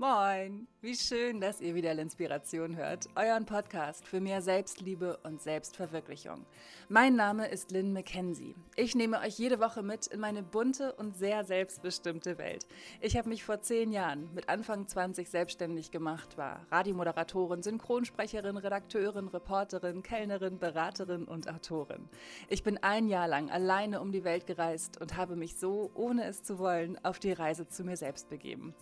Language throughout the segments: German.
Moin! Wie schön, dass ihr wieder Inspiration hört, euren Podcast für mehr Selbstliebe und Selbstverwirklichung. Mein Name ist Lynn McKenzie. Ich nehme euch jede Woche mit in meine bunte und sehr selbstbestimmte Welt. Ich habe mich vor zehn Jahren mit Anfang 20 selbstständig gemacht, war Radiomoderatorin, Synchronsprecherin, Redakteurin, Reporterin, Kellnerin, Beraterin und Autorin. Ich bin ein Jahr lang alleine um die Welt gereist und habe mich so, ohne es zu wollen, auf die Reise zu mir selbst begeben.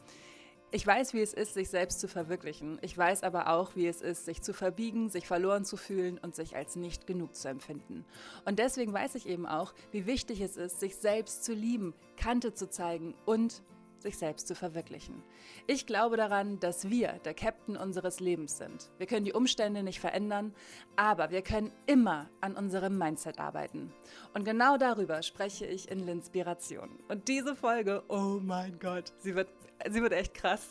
Ich weiß, wie es ist, sich selbst zu verwirklichen. Ich weiß aber auch, wie es ist, sich zu verbiegen, sich verloren zu fühlen und sich als nicht genug zu empfinden. Und deswegen weiß ich eben auch, wie wichtig es ist, sich selbst zu lieben, Kante zu zeigen und sich selbst zu verwirklichen. Ich glaube daran, dass wir der Captain unseres Lebens sind. Wir können die Umstände nicht verändern, aber wir können immer an unserem Mindset arbeiten. Und genau darüber spreche ich in L'Inspiration. Und diese Folge, oh mein Gott, sie wird, sie wird echt krass.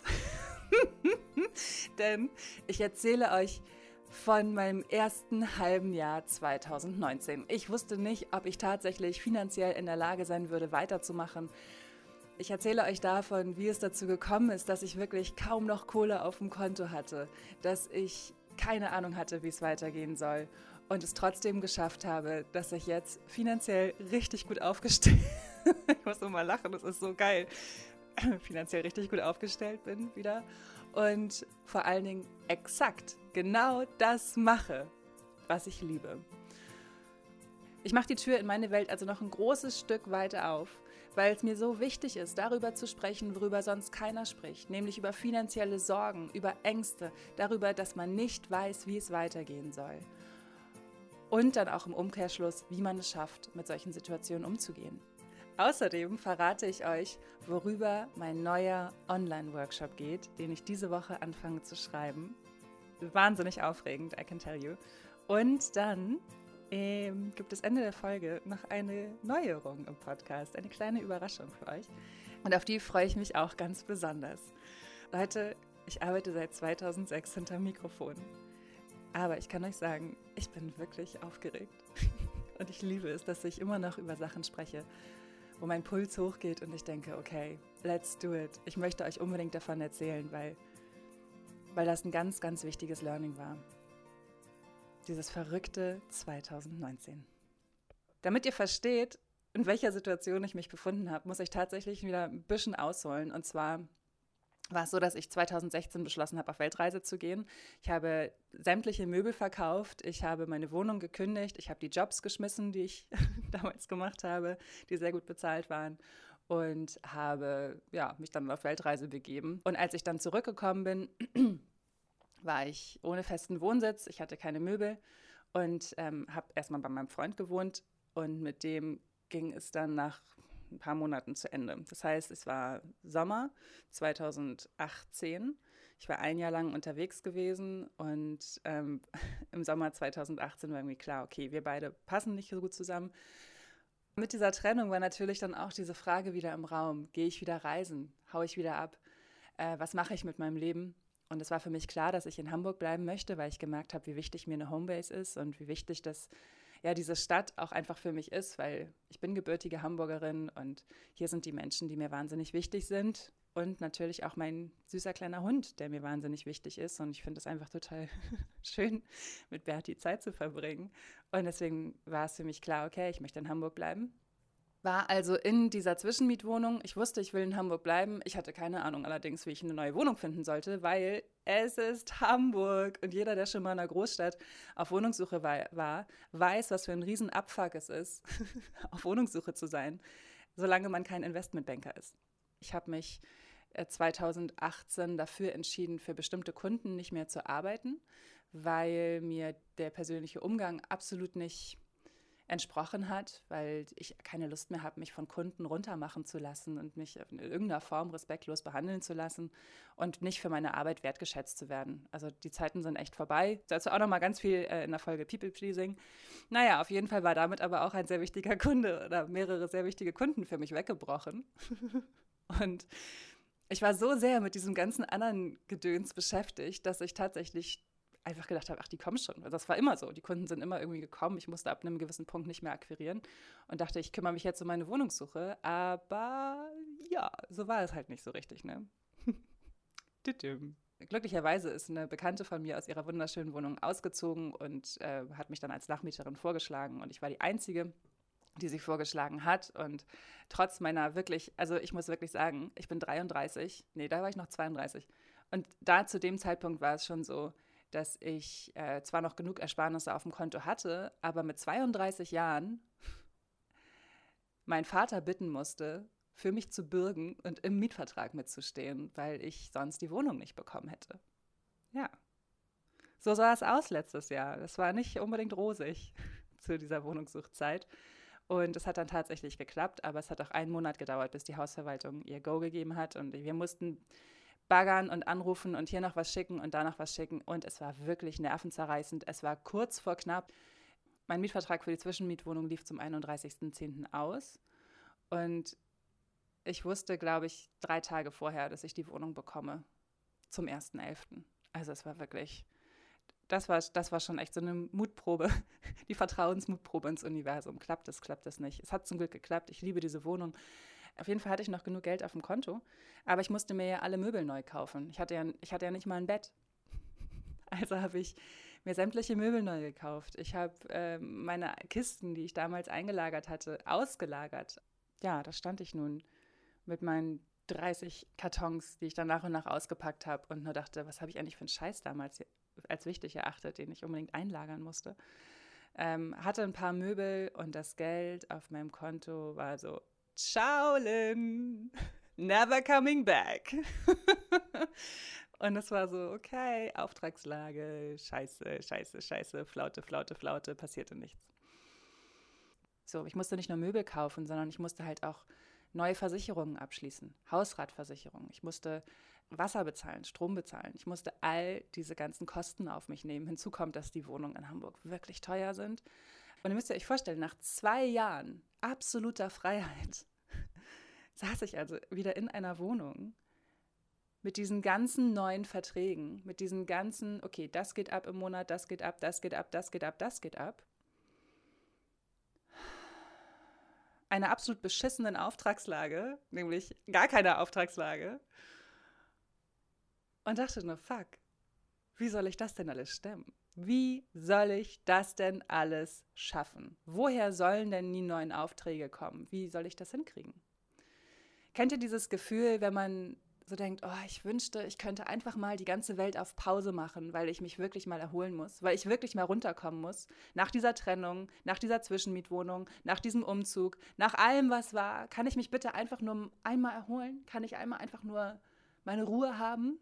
Denn ich erzähle euch von meinem ersten halben Jahr 2019. Ich wusste nicht, ob ich tatsächlich finanziell in der Lage sein würde, weiterzumachen ich erzähle euch davon, wie es dazu gekommen ist, dass ich wirklich kaum noch Kohle auf dem Konto hatte, dass ich keine Ahnung hatte, wie es weitergehen soll und es trotzdem geschafft habe, dass ich jetzt finanziell richtig gut aufgestellt ich muss nur mal lachen, das ist so geil, finanziell richtig gut aufgestellt bin wieder und vor allen Dingen exakt genau das mache, was ich liebe. Ich mache die Tür in meine Welt also noch ein großes Stück weiter auf weil es mir so wichtig ist, darüber zu sprechen, worüber sonst keiner spricht, nämlich über finanzielle Sorgen, über Ängste, darüber, dass man nicht weiß, wie es weitergehen soll. Und dann auch im Umkehrschluss, wie man es schafft, mit solchen Situationen umzugehen. Außerdem verrate ich euch, worüber mein neuer Online-Workshop geht, den ich diese Woche anfange zu schreiben. Wahnsinnig aufregend, I can tell you. Und dann ähm, gibt es Ende der Folge noch eine Neuerung im Podcast, eine kleine Überraschung für euch. Und auf die freue ich mich auch ganz besonders. Leute, ich arbeite seit 2006 hinter Mikrofon. Aber ich kann euch sagen, ich bin wirklich aufgeregt. Und ich liebe es, dass ich immer noch über Sachen spreche, wo mein Puls hochgeht und ich denke, okay, let's do it. Ich möchte euch unbedingt davon erzählen, weil, weil das ein ganz, ganz wichtiges Learning war dieses verrückte 2019. Damit ihr versteht, in welcher Situation ich mich befunden habe, muss ich tatsächlich wieder ein bisschen ausholen. Und zwar war es so, dass ich 2016 beschlossen habe, auf Weltreise zu gehen. Ich habe sämtliche Möbel verkauft, ich habe meine Wohnung gekündigt, ich habe die Jobs geschmissen, die ich damals gemacht habe, die sehr gut bezahlt waren. Und habe ja, mich dann auf Weltreise begeben. Und als ich dann zurückgekommen bin, war ich ohne festen Wohnsitz, ich hatte keine Möbel und ähm, habe erstmal bei meinem Freund gewohnt. Und mit dem ging es dann nach ein paar Monaten zu Ende. Das heißt, es war Sommer 2018. Ich war ein Jahr lang unterwegs gewesen und ähm, im Sommer 2018 war irgendwie klar, okay, wir beide passen nicht so gut zusammen. Mit dieser Trennung war natürlich dann auch diese Frage wieder im Raum, gehe ich wieder reisen, haue ich wieder ab, äh, was mache ich mit meinem Leben? Und es war für mich klar, dass ich in Hamburg bleiben möchte, weil ich gemerkt habe, wie wichtig mir eine Homebase ist und wie wichtig das ja diese Stadt auch einfach für mich ist, weil ich bin gebürtige Hamburgerin und hier sind die Menschen, die mir wahnsinnig wichtig sind. Und natürlich auch mein süßer kleiner Hund, der mir wahnsinnig wichtig ist. Und ich finde es einfach total schön, mit Berti Zeit zu verbringen. Und deswegen war es für mich klar, okay, ich möchte in Hamburg bleiben war also in dieser Zwischenmietwohnung. Ich wusste, ich will in Hamburg bleiben. Ich hatte keine Ahnung allerdings, wie ich eine neue Wohnung finden sollte, weil es ist Hamburg. Und jeder, der schon mal in einer Großstadt auf Wohnungssuche war, weiß, was für ein Riesenabfuck es ist, auf Wohnungssuche zu sein, solange man kein Investmentbanker ist. Ich habe mich 2018 äh, dafür entschieden, für bestimmte Kunden nicht mehr zu arbeiten, weil mir der persönliche Umgang absolut nicht entsprochen hat, weil ich keine Lust mehr habe, mich von Kunden runtermachen zu lassen und mich in irgendeiner Form respektlos behandeln zu lassen und nicht für meine Arbeit wertgeschätzt zu werden. Also die Zeiten sind echt vorbei. Dazu auch noch mal ganz viel äh, in der Folge People Pleasing. Naja, auf jeden Fall war damit aber auch ein sehr wichtiger Kunde oder mehrere sehr wichtige Kunden für mich weggebrochen. und ich war so sehr mit diesem ganzen anderen Gedöns beschäftigt, dass ich tatsächlich einfach gedacht habe, ach, die kommen schon. Also das war immer so. Die Kunden sind immer irgendwie gekommen. Ich musste ab einem gewissen Punkt nicht mehr akquirieren und dachte, ich kümmere mich jetzt um meine Wohnungssuche. Aber ja, so war es halt nicht so richtig. Ne? Glücklicherweise ist eine Bekannte von mir aus ihrer wunderschönen Wohnung ausgezogen und äh, hat mich dann als Nachmieterin vorgeschlagen. Und ich war die Einzige, die sich vorgeschlagen hat. Und trotz meiner wirklich, also ich muss wirklich sagen, ich bin 33, nee, da war ich noch 32. Und da zu dem Zeitpunkt war es schon so, dass ich äh, zwar noch genug Ersparnisse auf dem Konto hatte, aber mit 32 Jahren mein Vater bitten musste, für mich zu bürgen und im Mietvertrag mitzustehen, weil ich sonst die Wohnung nicht bekommen hätte. Ja. So sah es aus letztes Jahr. Das war nicht unbedingt rosig zu dieser Wohnungssuchzeit. Und es hat dann tatsächlich geklappt, aber es hat auch einen Monat gedauert, bis die Hausverwaltung ihr Go gegeben hat. Und wir mussten baggern und anrufen und hier noch was schicken und da noch was schicken. Und es war wirklich nervenzerreißend. Es war kurz vor knapp. Mein Mietvertrag für die Zwischenmietwohnung lief zum 31.10. aus. Und ich wusste, glaube ich, drei Tage vorher, dass ich die Wohnung bekomme. Zum 1.11. Also es war wirklich das war, das war schon echt so eine Mutprobe, die Vertrauensmutprobe ins Universum. Klappt es, klappt es nicht. Es hat zum Glück geklappt. Ich liebe diese Wohnung. Auf jeden Fall hatte ich noch genug Geld auf dem Konto, aber ich musste mir ja alle Möbel neu kaufen. Ich hatte ja, ich hatte ja nicht mal ein Bett. Also habe ich mir sämtliche Möbel neu gekauft. Ich habe äh, meine Kisten, die ich damals eingelagert hatte, ausgelagert. Ja, da stand ich nun mit meinen 30 Kartons, die ich dann nach und nach ausgepackt habe und nur dachte, was habe ich eigentlich für einen Scheiß damals als wichtig erachtet, den ich unbedingt einlagern musste. Ähm, hatte ein paar Möbel und das Geld auf meinem Konto war so, ciao never coming back. und es war so, okay, Auftragslage, scheiße, scheiße, scheiße, Flaute, Flaute, Flaute, passierte nichts. So, ich musste nicht nur Möbel kaufen, sondern ich musste halt auch neue Versicherungen abschließen, Hausratversicherung. Ich musste Wasser bezahlen, Strom bezahlen. Ich musste all diese ganzen Kosten auf mich nehmen. Hinzu kommt, dass die Wohnungen in Hamburg wirklich teuer sind. Und ihr müsst euch vorstellen, nach zwei Jahren absoluter Freiheit saß ich also wieder in einer Wohnung mit diesen ganzen neuen Verträgen, mit diesen ganzen, okay, das geht ab im Monat, das geht ab, das geht ab, das geht ab, das geht ab. Einer absolut beschissenen Auftragslage, nämlich gar keine Auftragslage und dachte nur, fuck, wie soll ich das denn alles stemmen? Wie soll ich das denn alles schaffen? Woher sollen denn die neuen Aufträge kommen? Wie soll ich das hinkriegen? Kennt ihr dieses Gefühl, wenn man so denkt, oh, ich wünschte, ich könnte einfach mal die ganze Welt auf Pause machen, weil ich mich wirklich mal erholen muss, weil ich wirklich mal runterkommen muss. Nach dieser Trennung, nach dieser Zwischenmietwohnung, nach diesem Umzug, nach allem, was war, kann ich mich bitte einfach nur einmal erholen? Kann ich einmal einfach nur meine Ruhe haben?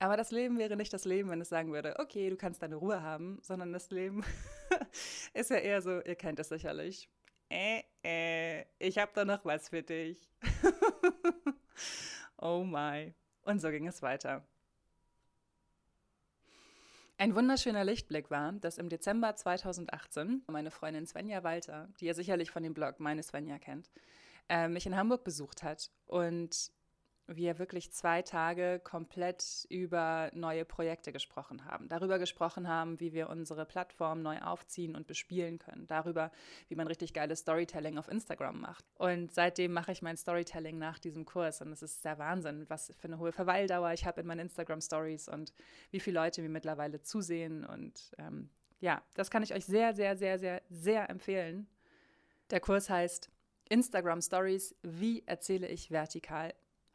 Aber das Leben wäre nicht das Leben, wenn es sagen würde, okay, du kannst deine Ruhe haben, sondern das Leben ist ja eher so, ihr kennt es sicherlich. Äh, äh, ich habe da noch was für dich. oh my. Und so ging es weiter. Ein wunderschöner Lichtblick war, dass im Dezember 2018 meine Freundin Svenja Walter, die ihr sicherlich von dem Blog Meine Svenja kennt, äh, mich in Hamburg besucht hat und wir wirklich zwei Tage komplett über neue Projekte gesprochen haben. Darüber gesprochen haben, wie wir unsere Plattform neu aufziehen und bespielen können. Darüber, wie man richtig geiles Storytelling auf Instagram macht. Und seitdem mache ich mein Storytelling nach diesem Kurs. Und es ist der Wahnsinn, was für eine hohe Verweildauer ich habe in meinen Instagram-Stories und wie viele Leute mir mittlerweile zusehen. Und ähm, ja, das kann ich euch sehr, sehr, sehr, sehr, sehr empfehlen. Der Kurs heißt Instagram Stories, wie erzähle ich vertikal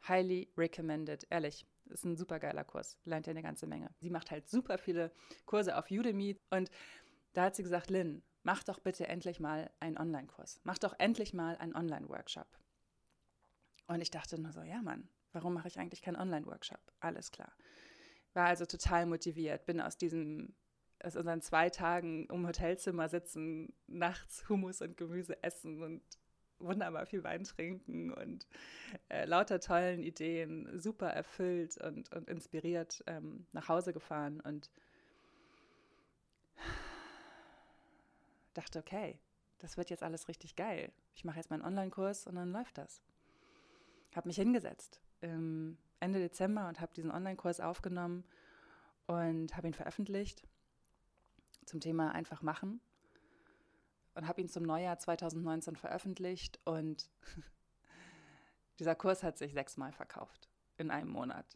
highly recommended, ehrlich. Ist ein super geiler Kurs, lernt ihr eine ganze Menge. Sie macht halt super viele Kurse auf Udemy und da hat sie gesagt, Lynn, mach doch bitte endlich mal einen Online-Kurs. Mach doch endlich mal einen Online-Workshop. Und ich dachte nur so, ja Mann, warum mache ich eigentlich keinen Online-Workshop? Alles klar. War also total motiviert, bin aus diesem aus unseren zwei Tagen im Hotelzimmer sitzen, nachts Hummus und Gemüse essen und wunderbar viel Wein trinken und äh, lauter tollen Ideen, super erfüllt und, und inspiriert ähm, nach Hause gefahren und dachte, okay, das wird jetzt alles richtig geil. Ich mache jetzt meinen Online-Kurs und dann läuft das. Habe mich hingesetzt im Ende Dezember und habe diesen Online-Kurs aufgenommen und habe ihn veröffentlicht zum Thema einfach machen und habe ihn zum Neujahr 2019 veröffentlicht und dieser Kurs hat sich sechsmal verkauft in einem Monat.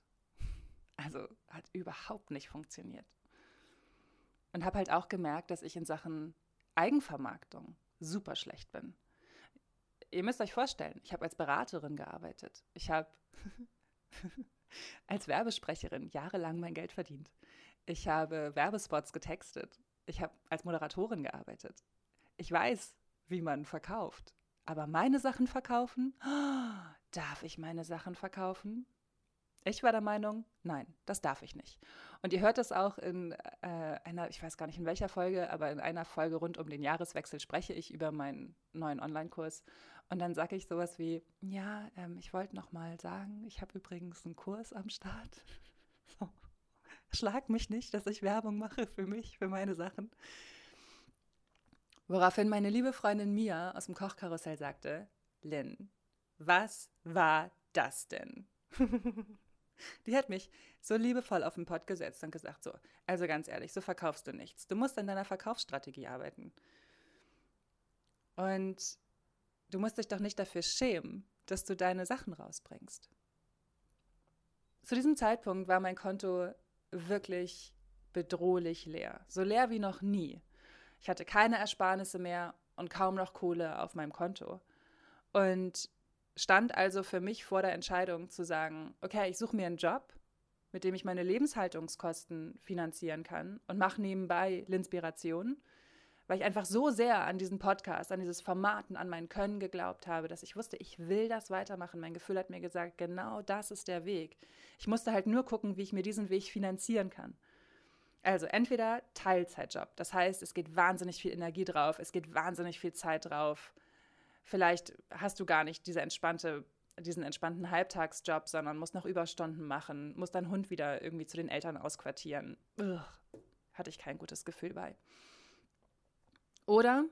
Also hat überhaupt nicht funktioniert. Und habe halt auch gemerkt, dass ich in Sachen Eigenvermarktung super schlecht bin. Ihr müsst euch vorstellen, ich habe als Beraterin gearbeitet. Ich habe als Werbesprecherin jahrelang mein Geld verdient. Ich habe Werbespots getextet. Ich habe als Moderatorin gearbeitet. Ich weiß, wie man verkauft. Aber meine Sachen verkaufen? darf ich meine Sachen verkaufen? Ich war der Meinung, nein, das darf ich nicht. Und ihr hört das auch in äh, einer, ich weiß gar nicht in welcher Folge, aber in einer Folge rund um den Jahreswechsel spreche ich über meinen neuen Online-Kurs. Und dann sage ich sowas wie, ja, ähm, ich wollte noch mal sagen, ich habe übrigens einen Kurs am Start. So. Schlag mich nicht, dass ich Werbung mache für mich, für meine Sachen. Woraufhin meine liebe Freundin Mia aus dem Kochkarussell sagte, Lynn, was war das denn? Die hat mich so liebevoll auf den Pott gesetzt und gesagt, so, also ganz ehrlich, so verkaufst du nichts. Du musst an deiner Verkaufsstrategie arbeiten. Und du musst dich doch nicht dafür schämen, dass du deine Sachen rausbringst. Zu diesem Zeitpunkt war mein Konto wirklich bedrohlich leer. So leer wie noch nie. Ich hatte keine Ersparnisse mehr und kaum noch Kohle auf meinem Konto. Und stand also für mich vor der Entscheidung zu sagen, okay, ich suche mir einen Job, mit dem ich meine Lebenshaltungskosten finanzieren kann und mache nebenbei Linspiration, weil ich einfach so sehr an diesen Podcast, an dieses Format und an mein Können geglaubt habe, dass ich wusste, ich will das weitermachen. Mein Gefühl hat mir gesagt, genau das ist der Weg. Ich musste halt nur gucken, wie ich mir diesen Weg finanzieren kann. Also entweder Teilzeitjob, das heißt, es geht wahnsinnig viel Energie drauf, es geht wahnsinnig viel Zeit drauf. Vielleicht hast du gar nicht diese entspannte, diesen entspannten Halbtagsjob, sondern musst noch Überstunden machen, musst deinen Hund wieder irgendwie zu den Eltern ausquartieren. Ugh, hatte ich kein gutes Gefühl bei. Oder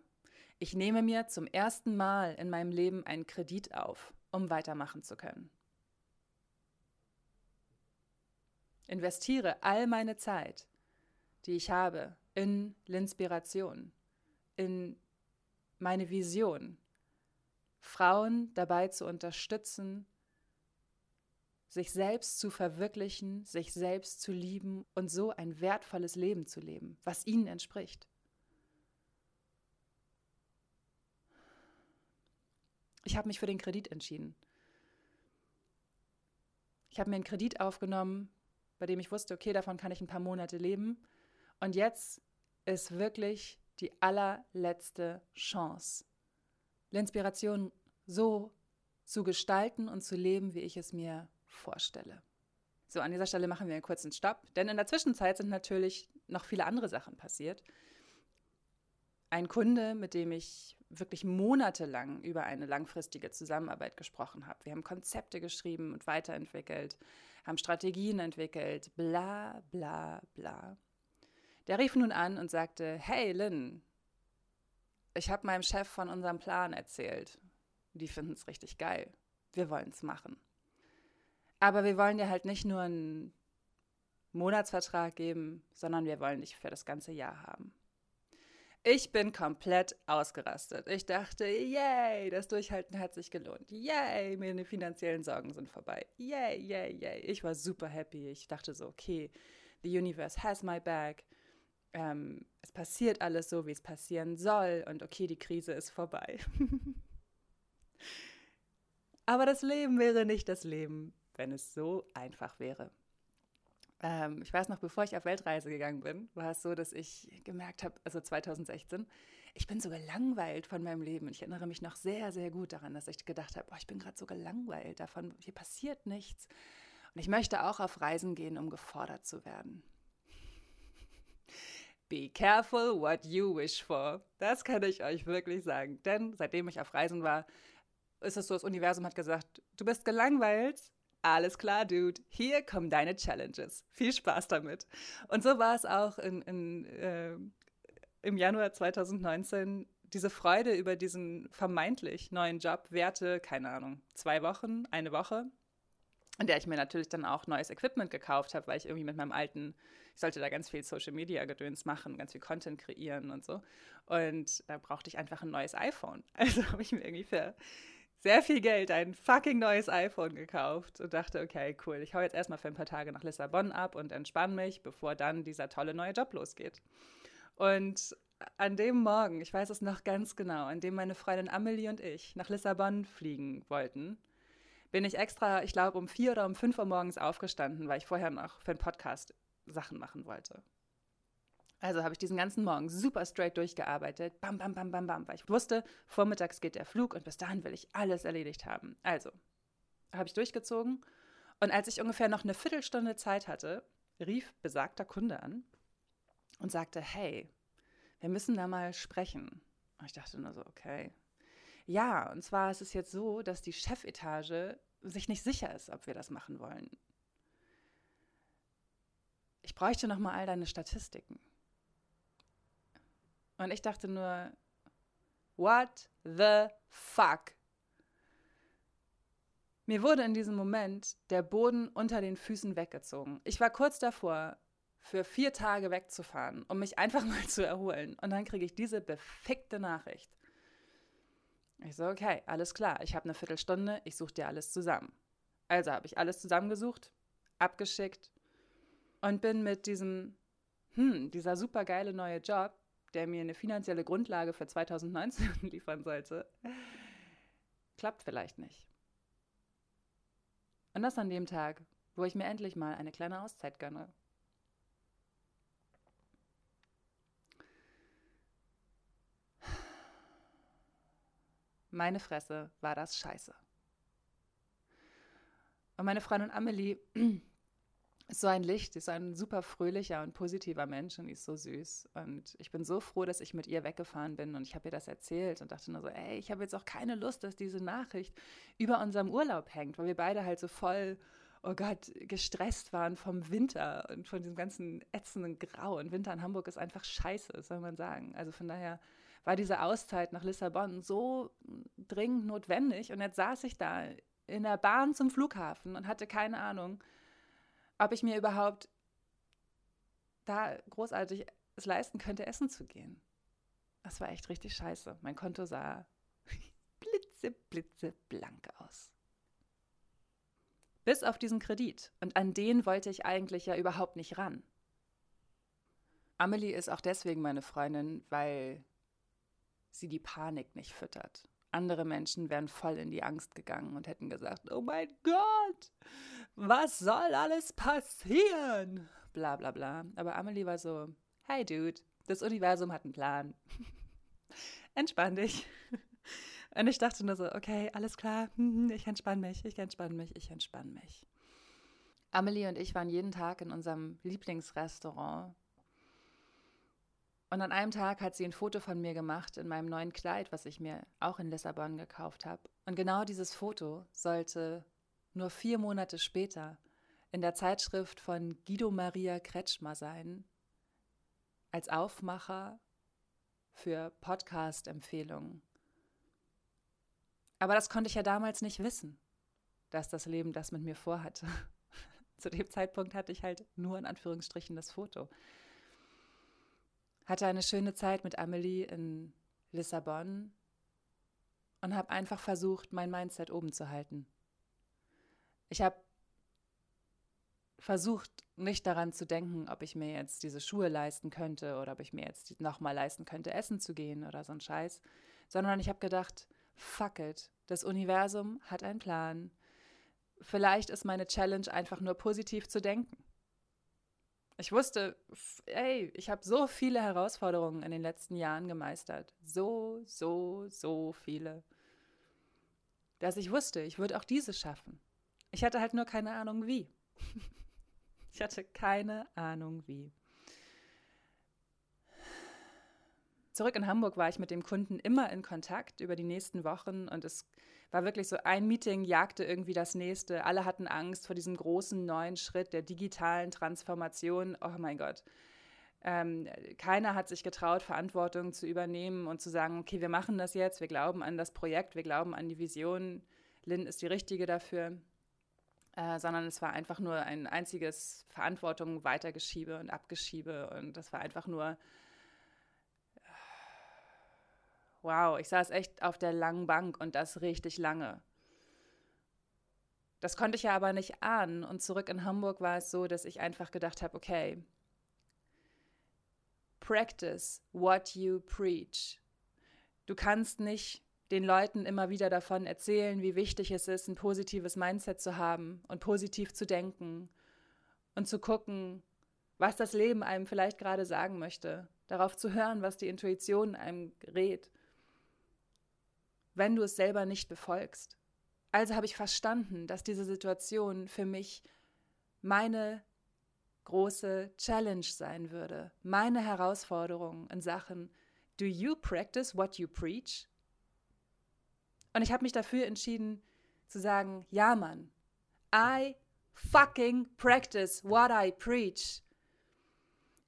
ich nehme mir zum ersten Mal in meinem Leben einen Kredit auf, um weitermachen zu können. Investiere all meine Zeit die ich habe, in L'inspiration, in meine Vision, Frauen dabei zu unterstützen, sich selbst zu verwirklichen, sich selbst zu lieben und so ein wertvolles Leben zu leben, was ihnen entspricht. Ich habe mich für den Kredit entschieden. Ich habe mir einen Kredit aufgenommen, bei dem ich wusste, okay, davon kann ich ein paar Monate leben und jetzt ist wirklich die allerletzte Chance, L'inspiration so zu gestalten und zu leben, wie ich es mir vorstelle. So, an dieser Stelle machen wir einen kurzen Stopp, denn in der Zwischenzeit sind natürlich noch viele andere Sachen passiert. Ein Kunde, mit dem ich wirklich monatelang über eine langfristige Zusammenarbeit gesprochen habe. Wir haben Konzepte geschrieben und weiterentwickelt, haben Strategien entwickelt, bla bla bla. Der rief nun an und sagte, hey Lynn, ich habe meinem Chef von unserem Plan erzählt. Die finden es richtig geil. Wir wollen es machen. Aber wir wollen dir halt nicht nur einen Monatsvertrag geben, sondern wir wollen dich für das ganze Jahr haben. Ich bin komplett ausgerastet. Ich dachte, yay, das Durchhalten hat sich gelohnt. Yay, meine finanziellen Sorgen sind vorbei. Yay, yay, yay. Ich war super happy. Ich dachte so, okay, the universe has my back ähm, es passiert alles so, wie es passieren soll und okay, die Krise ist vorbei. Aber das Leben wäre nicht das Leben, wenn es so einfach wäre. Ähm, ich weiß noch, bevor ich auf Weltreise gegangen bin, war es so, dass ich gemerkt habe, also 2016, ich bin so gelangweilt von meinem Leben. Und ich erinnere mich noch sehr, sehr gut daran, dass ich gedacht habe, oh, ich bin gerade so gelangweilt davon, hier passiert nichts. Und ich möchte auch auf Reisen gehen, um gefordert zu werden. Be careful what you wish for. Das kann ich euch wirklich sagen. Denn seitdem ich auf Reisen war, ist es so, das Universum hat gesagt, du bist gelangweilt. Alles klar, Dude. Hier kommen deine Challenges. Viel Spaß damit. Und so war es auch in, in, äh, im Januar 2019. Diese Freude über diesen vermeintlich neuen Job währte, keine Ahnung, zwei Wochen, eine Woche in der ich mir natürlich dann auch neues Equipment gekauft habe, weil ich irgendwie mit meinem alten, ich sollte da ganz viel Social Media Gedöns machen, ganz viel Content kreieren und so. Und da brauchte ich einfach ein neues iPhone. Also habe ich mir irgendwie für sehr viel Geld ein fucking neues iPhone gekauft und dachte, okay, cool, ich hau jetzt erstmal für ein paar Tage nach Lissabon ab und entspanne mich, bevor dann dieser tolle neue Job losgeht. Und an dem Morgen, ich weiß es noch ganz genau, an dem meine Freundin Amelie und ich nach Lissabon fliegen wollten, bin ich extra, ich glaube, um vier oder um fünf Uhr morgens aufgestanden, weil ich vorher noch für einen Podcast Sachen machen wollte. Also habe ich diesen ganzen Morgen super straight durchgearbeitet. Bam, bam, bam, bam, bam. Weil ich wusste, vormittags geht der Flug und bis dahin will ich alles erledigt haben. Also habe ich durchgezogen. Und als ich ungefähr noch eine Viertelstunde Zeit hatte, rief besagter Kunde an und sagte: Hey, wir müssen da mal sprechen. Und ich dachte nur so: Okay. Ja, und zwar ist es jetzt so, dass die Chefetage sich nicht sicher ist, ob wir das machen wollen. Ich bräuchte noch mal all deine Statistiken. Und ich dachte nur, what the fuck? Mir wurde in diesem Moment der Boden unter den Füßen weggezogen. Ich war kurz davor, für vier Tage wegzufahren, um mich einfach mal zu erholen. Und dann kriege ich diese befickte Nachricht. Ich so, okay, alles klar, ich habe eine Viertelstunde, ich suche dir alles zusammen. Also habe ich alles zusammengesucht, abgeschickt und bin mit diesem, hm, dieser super geile neue Job der mir eine finanzielle Grundlage für 2019 liefern sollte, klappt vielleicht nicht. Und das an dem Tag, wo ich mir endlich mal eine kleine Auszeit gönne. Meine Fresse war das scheiße. Und meine Freundin Amelie ist so ein Licht, ist ein super fröhlicher und positiver Mensch und die ist so süß. Und ich bin so froh, dass ich mit ihr weggefahren bin und ich habe ihr das erzählt und dachte nur so, ey, ich habe jetzt auch keine Lust, dass diese Nachricht über unserem Urlaub hängt, weil wir beide halt so voll, oh Gott, gestresst waren vom Winter und von diesem ganzen ätzenden Grau. Und Winter in Hamburg ist einfach scheiße, soll man sagen. Also von daher war diese Auszeit nach Lissabon so dringend notwendig und jetzt saß ich da in der Bahn zum Flughafen und hatte keine Ahnung, ob ich mir überhaupt da großartig es leisten könnte, essen zu gehen. Das war echt richtig scheiße. Mein Konto sah blitze, blitze blank aus. Bis auf diesen Kredit. Und an den wollte ich eigentlich ja überhaupt nicht ran. Amelie ist auch deswegen meine Freundin, weil sie die Panik nicht füttert. Andere Menschen wären voll in die Angst gegangen und hätten gesagt, oh mein Gott, was soll alles passieren? Bla bla bla. Aber Amelie war so, hey Dude, das Universum hat einen Plan. Entspann dich. Und ich dachte nur so, okay, alles klar, ich entspanne mich, ich entspanne mich, ich entspanne mich. Amelie und ich waren jeden Tag in unserem Lieblingsrestaurant und an einem Tag hat sie ein Foto von mir gemacht in meinem neuen Kleid, was ich mir auch in Lissabon gekauft habe. Und genau dieses Foto sollte nur vier Monate später in der Zeitschrift von Guido Maria Kretschmer sein, als Aufmacher für Podcast-Empfehlungen. Aber das konnte ich ja damals nicht wissen, dass das Leben das mit mir vorhatte. Zu dem Zeitpunkt hatte ich halt nur in Anführungsstrichen das Foto hatte eine schöne Zeit mit Amelie in Lissabon und habe einfach versucht, mein Mindset oben zu halten. Ich habe versucht, nicht daran zu denken, ob ich mir jetzt diese Schuhe leisten könnte oder ob ich mir jetzt nochmal leisten könnte, essen zu gehen oder so ein Scheiß, sondern ich habe gedacht, fuck it, das Universum hat einen Plan. Vielleicht ist meine Challenge einfach nur positiv zu denken. Ich wusste, ey, ich habe so viele Herausforderungen in den letzten Jahren gemeistert. So, so, so viele. Dass ich wusste, ich würde auch diese schaffen. Ich hatte halt nur keine Ahnung wie. ich hatte keine Ahnung wie. Zurück in Hamburg war ich mit dem Kunden immer in Kontakt über die nächsten Wochen und es war wirklich so, ein Meeting jagte irgendwie das nächste. Alle hatten Angst vor diesem großen neuen Schritt der digitalen Transformation. Oh mein Gott. Ähm, keiner hat sich getraut, Verantwortung zu übernehmen und zu sagen, okay, wir machen das jetzt, wir glauben an das Projekt, wir glauben an die Vision, Lynn ist die richtige dafür, äh, sondern es war einfach nur ein einziges Verantwortung weitergeschiebe und abgeschiebe und das war einfach nur wow, ich saß echt auf der langen Bank und das richtig lange. Das konnte ich ja aber nicht ahnen. Und zurück in Hamburg war es so, dass ich einfach gedacht habe, okay, practice what you preach. Du kannst nicht den Leuten immer wieder davon erzählen, wie wichtig es ist, ein positives Mindset zu haben und positiv zu denken und zu gucken, was das Leben einem vielleicht gerade sagen möchte, darauf zu hören, was die Intuition einem rät, wenn du es selber nicht befolgst. Also habe ich verstanden, dass diese Situation für mich meine große Challenge sein würde, meine Herausforderung in Sachen Do you practice what you preach? Und ich habe mich dafür entschieden zu sagen, ja Mann, I fucking practice what I preach.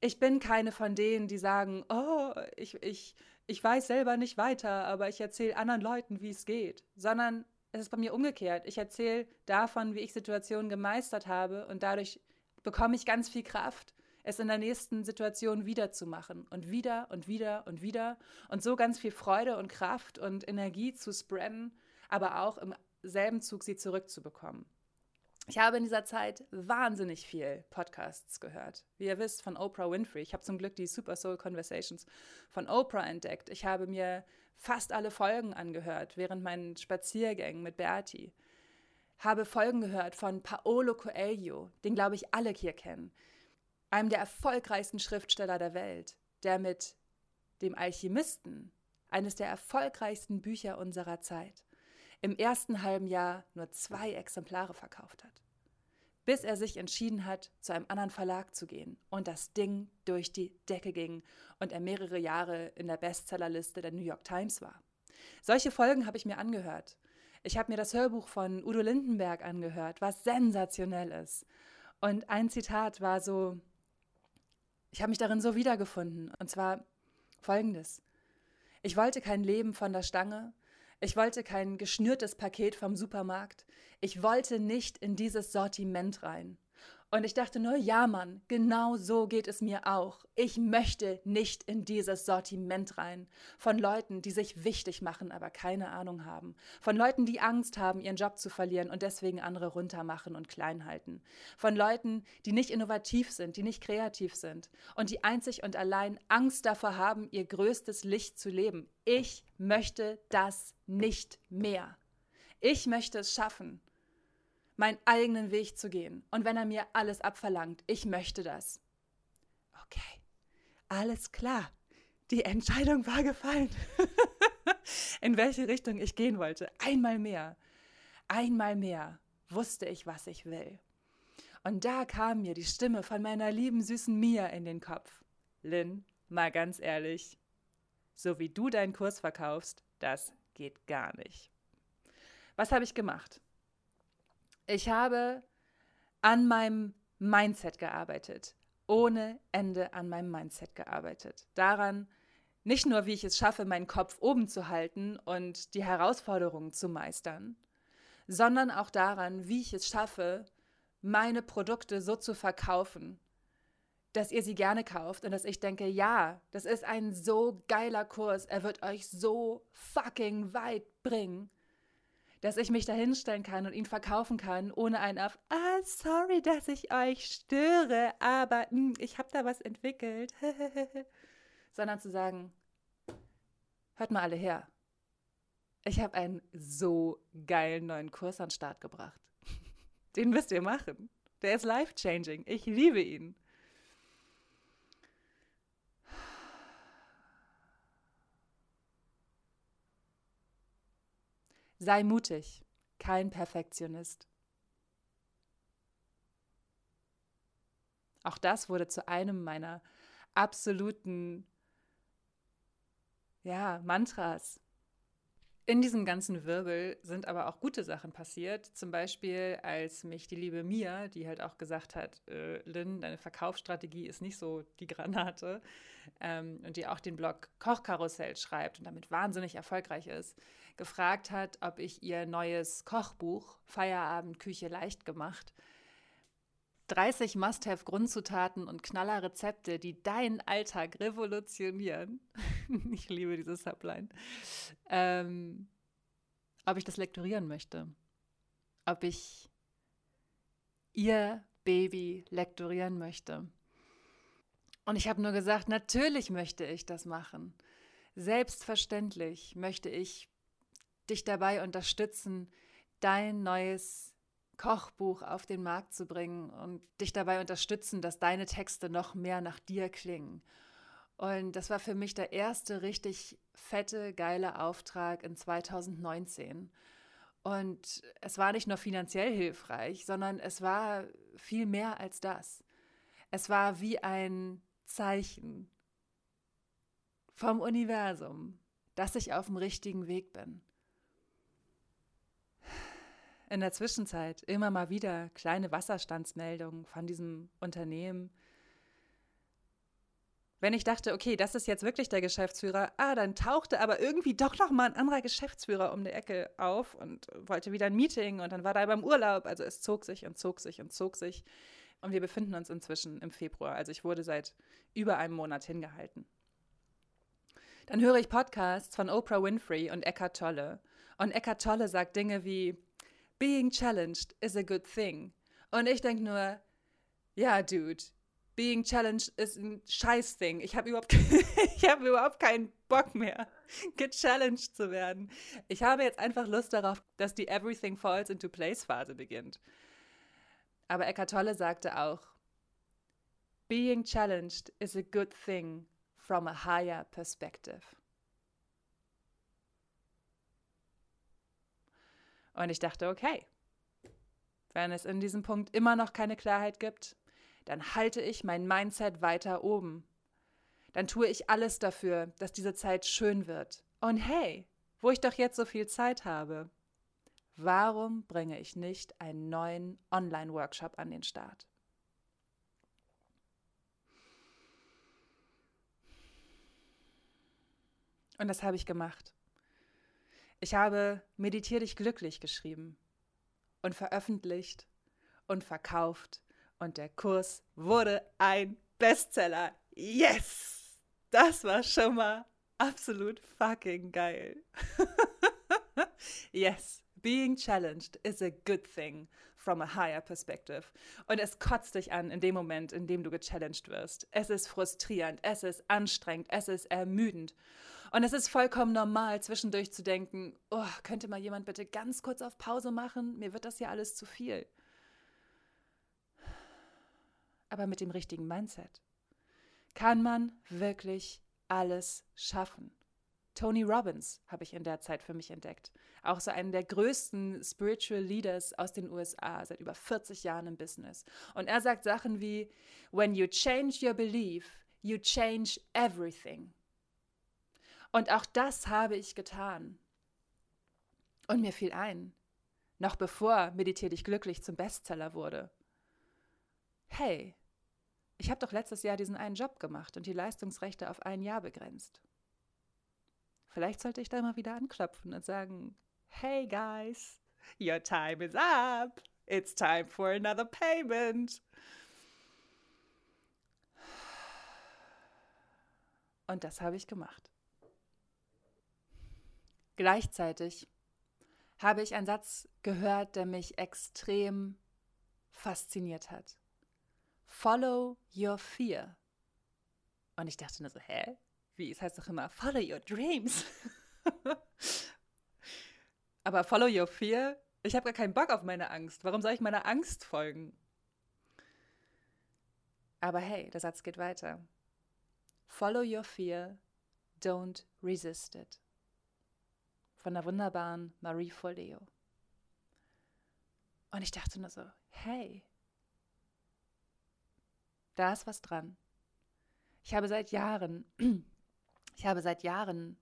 Ich bin keine von denen, die sagen, oh, ich, ich, ich weiß selber nicht weiter, aber ich erzähle anderen Leuten, wie es geht, sondern es ist bei mir umgekehrt. Ich erzähle davon, wie ich Situationen gemeistert habe und dadurch bekomme ich ganz viel Kraft, es in der nächsten Situation wieder zu machen und wieder und wieder und wieder und so ganz viel Freude und Kraft und Energie zu spreaden, aber auch im selben Zug sie zurückzubekommen. Ich habe in dieser Zeit wahnsinnig viel Podcasts gehört. Wie ihr wisst, von Oprah Winfrey. Ich habe zum Glück die Super Soul Conversations von Oprah entdeckt. Ich habe mir fast alle Folgen angehört während meinen Spaziergängen mit Bertie. Habe Folgen gehört von Paolo Coelho, den glaube ich alle hier kennen, einem der erfolgreichsten Schriftsteller der Welt, der mit dem Alchemisten, eines der erfolgreichsten Bücher unserer Zeit, im ersten halben Jahr nur zwei Exemplare verkauft hat. Bis er sich entschieden hat, zu einem anderen Verlag zu gehen und das Ding durch die Decke ging und er mehrere Jahre in der Bestsellerliste der New York Times war. Solche Folgen habe ich mir angehört. Ich habe mir das Hörbuch von Udo Lindenberg angehört, was sensationell ist. Und ein Zitat war so, ich habe mich darin so wiedergefunden. Und zwar folgendes. Ich wollte kein Leben von der Stange. Ich wollte kein geschnürtes Paket vom Supermarkt. Ich wollte nicht in dieses Sortiment rein. Und ich dachte nur, ja Mann, genau so geht es mir auch. Ich möchte nicht in dieses Sortiment rein. Von Leuten, die sich wichtig machen, aber keine Ahnung haben. Von Leuten, die Angst haben, ihren Job zu verlieren und deswegen andere runtermachen und klein halten. Von Leuten, die nicht innovativ sind, die nicht kreativ sind und die einzig und allein Angst davor haben, ihr größtes Licht zu leben. Ich möchte das nicht mehr. Ich möchte es schaffen, meinen eigenen Weg zu gehen. Und wenn er mir alles abverlangt, ich möchte das. Okay, alles klar. Die Entscheidung war gefallen. In welche Richtung ich gehen wollte. Einmal mehr. Einmal mehr wusste ich, was ich will. Und da kam mir die Stimme von meiner lieben süßen Mia in den Kopf. Lynn, mal ganz ehrlich, so wie du deinen Kurs verkaufst, das geht gar nicht. Was habe ich gemacht? Ich habe an meinem Mindset gearbeitet, ohne Ende an meinem Mindset gearbeitet. Daran, nicht nur, wie ich es schaffe, meinen Kopf oben zu halten und die Herausforderungen zu meistern, sondern auch daran, wie ich es schaffe, meine Produkte so zu verkaufen, dass ihr sie gerne kauft und dass ich denke, ja, das ist ein so geiler Kurs, er wird euch so fucking weit bringen dass ich mich da hinstellen kann und ihn verkaufen kann, ohne einen auf, ah, sorry, dass ich euch störe, aber mh, hm, ich habe da was entwickelt, sondern zu sagen, hört mal alle her. Ich habe einen so geilen neuen Kurs an den Start gebracht. Den müsst ihr machen. Der ist life-changing. Ich liebe ihn. Sei mutig, kein Perfektionist. Auch das wurde zu einem meiner absoluten ja, Mantras. In diesem ganzen Wirbel sind aber auch gute Sachen passiert. Zum Beispiel, als mich die liebe Mia, die halt auch gesagt hat, äh, Lynn, deine Verkaufsstrategie ist nicht so die Granate, ähm, und die auch den Blog Kochkarussell schreibt und damit wahnsinnig erfolgreich ist, gefragt hat, ob ich ihr neues Kochbuch Feierabend Küche leicht gemacht 30 Must-Have-Grundzutaten und Knallerrezepte, die deinen Alltag revolutionieren. ich liebe diese Subline. Ähm, ob ich das lektorieren möchte. Ob ich ihr Baby lektorieren möchte. Und ich habe nur gesagt, natürlich möchte ich das machen. Selbstverständlich möchte ich dich dabei unterstützen, dein neues Kochbuch auf den Markt zu bringen und dich dabei unterstützen, dass deine Texte noch mehr nach dir klingen. Und das war für mich der erste richtig fette, geile Auftrag in 2019. Und es war nicht nur finanziell hilfreich, sondern es war viel mehr als das. Es war wie ein Zeichen vom Universum, dass ich auf dem richtigen Weg bin in der Zwischenzeit immer mal wieder kleine Wasserstandsmeldungen von diesem Unternehmen. Wenn ich dachte, okay, das ist jetzt wirklich der Geschäftsführer, ah, dann tauchte aber irgendwie doch noch mal ein anderer Geschäftsführer um die Ecke auf und wollte wieder ein Meeting und dann war da beim Urlaub. Also es zog sich und zog sich und zog sich. Und wir befinden uns inzwischen im Februar. Also ich wurde seit über einem Monat hingehalten. Dann höre ich Podcasts von Oprah Winfrey und Eckhart Tolle. Und Eckhart Tolle sagt Dinge wie, being challenged is a good thing. Und ich denke nur, ja, Dude, being challenged ist ein Scheißding. Ich habe überhaupt, hab überhaupt keinen Bock mehr, gechallenged zu werden. Ich habe jetzt einfach Lust darauf, dass die Everything Falls into Place Phase beginnt. Aber Eckhart Tolle sagte auch, being challenged is a good thing from a higher perspective. Und ich dachte, okay, wenn es in diesem Punkt immer noch keine Klarheit gibt, dann halte ich mein Mindset weiter oben. Dann tue ich alles dafür, dass diese Zeit schön wird. Und hey, wo ich doch jetzt so viel Zeit habe, warum bringe ich nicht einen neuen Online-Workshop an den Start? Und das habe ich gemacht. Ich habe Meditier dich glücklich geschrieben und veröffentlicht und verkauft und der Kurs wurde ein Bestseller. Yes! Das war schon mal absolut fucking geil. yes, being challenged is a good thing from a higher perspective. Und es kotzt dich an in dem Moment, in dem du gechallenged wirst. Es ist frustrierend, es ist anstrengend, es ist ermüdend. Und es ist vollkommen normal, zwischendurch zu denken, oh, könnte mal jemand bitte ganz kurz auf Pause machen? Mir wird das ja alles zu viel. Aber mit dem richtigen Mindset kann man wirklich alles schaffen. Tony Robbins habe ich in der Zeit für mich entdeckt. Auch so einen der größten Spiritual Leaders aus den USA, seit über 40 Jahren im Business. Und er sagt Sachen wie, When you change your belief, you change everything. Und auch das habe ich getan. Und mir fiel ein, noch bevor Meditier dich glücklich zum Bestseller wurde. Hey, ich habe doch letztes Jahr diesen einen Job gemacht und die Leistungsrechte auf ein Jahr begrenzt. Vielleicht sollte ich da mal wieder anklopfen und sagen, hey guys, your time is up. It's time for another payment. Und das habe ich gemacht. Gleichzeitig habe ich einen Satz gehört, der mich extrem fasziniert hat. Follow your fear. Und ich dachte nur so, hä? Wie? Es heißt doch immer, follow your dreams. Aber follow your fear? Ich habe gar keinen Bock auf meine Angst. Warum soll ich meiner Angst folgen? Aber hey, der Satz geht weiter. Follow your fear, don't resist it von der wunderbaren Marie Forleo. Und ich dachte nur so, hey, da ist was dran. Ich habe seit Jahren, ich habe seit Jahren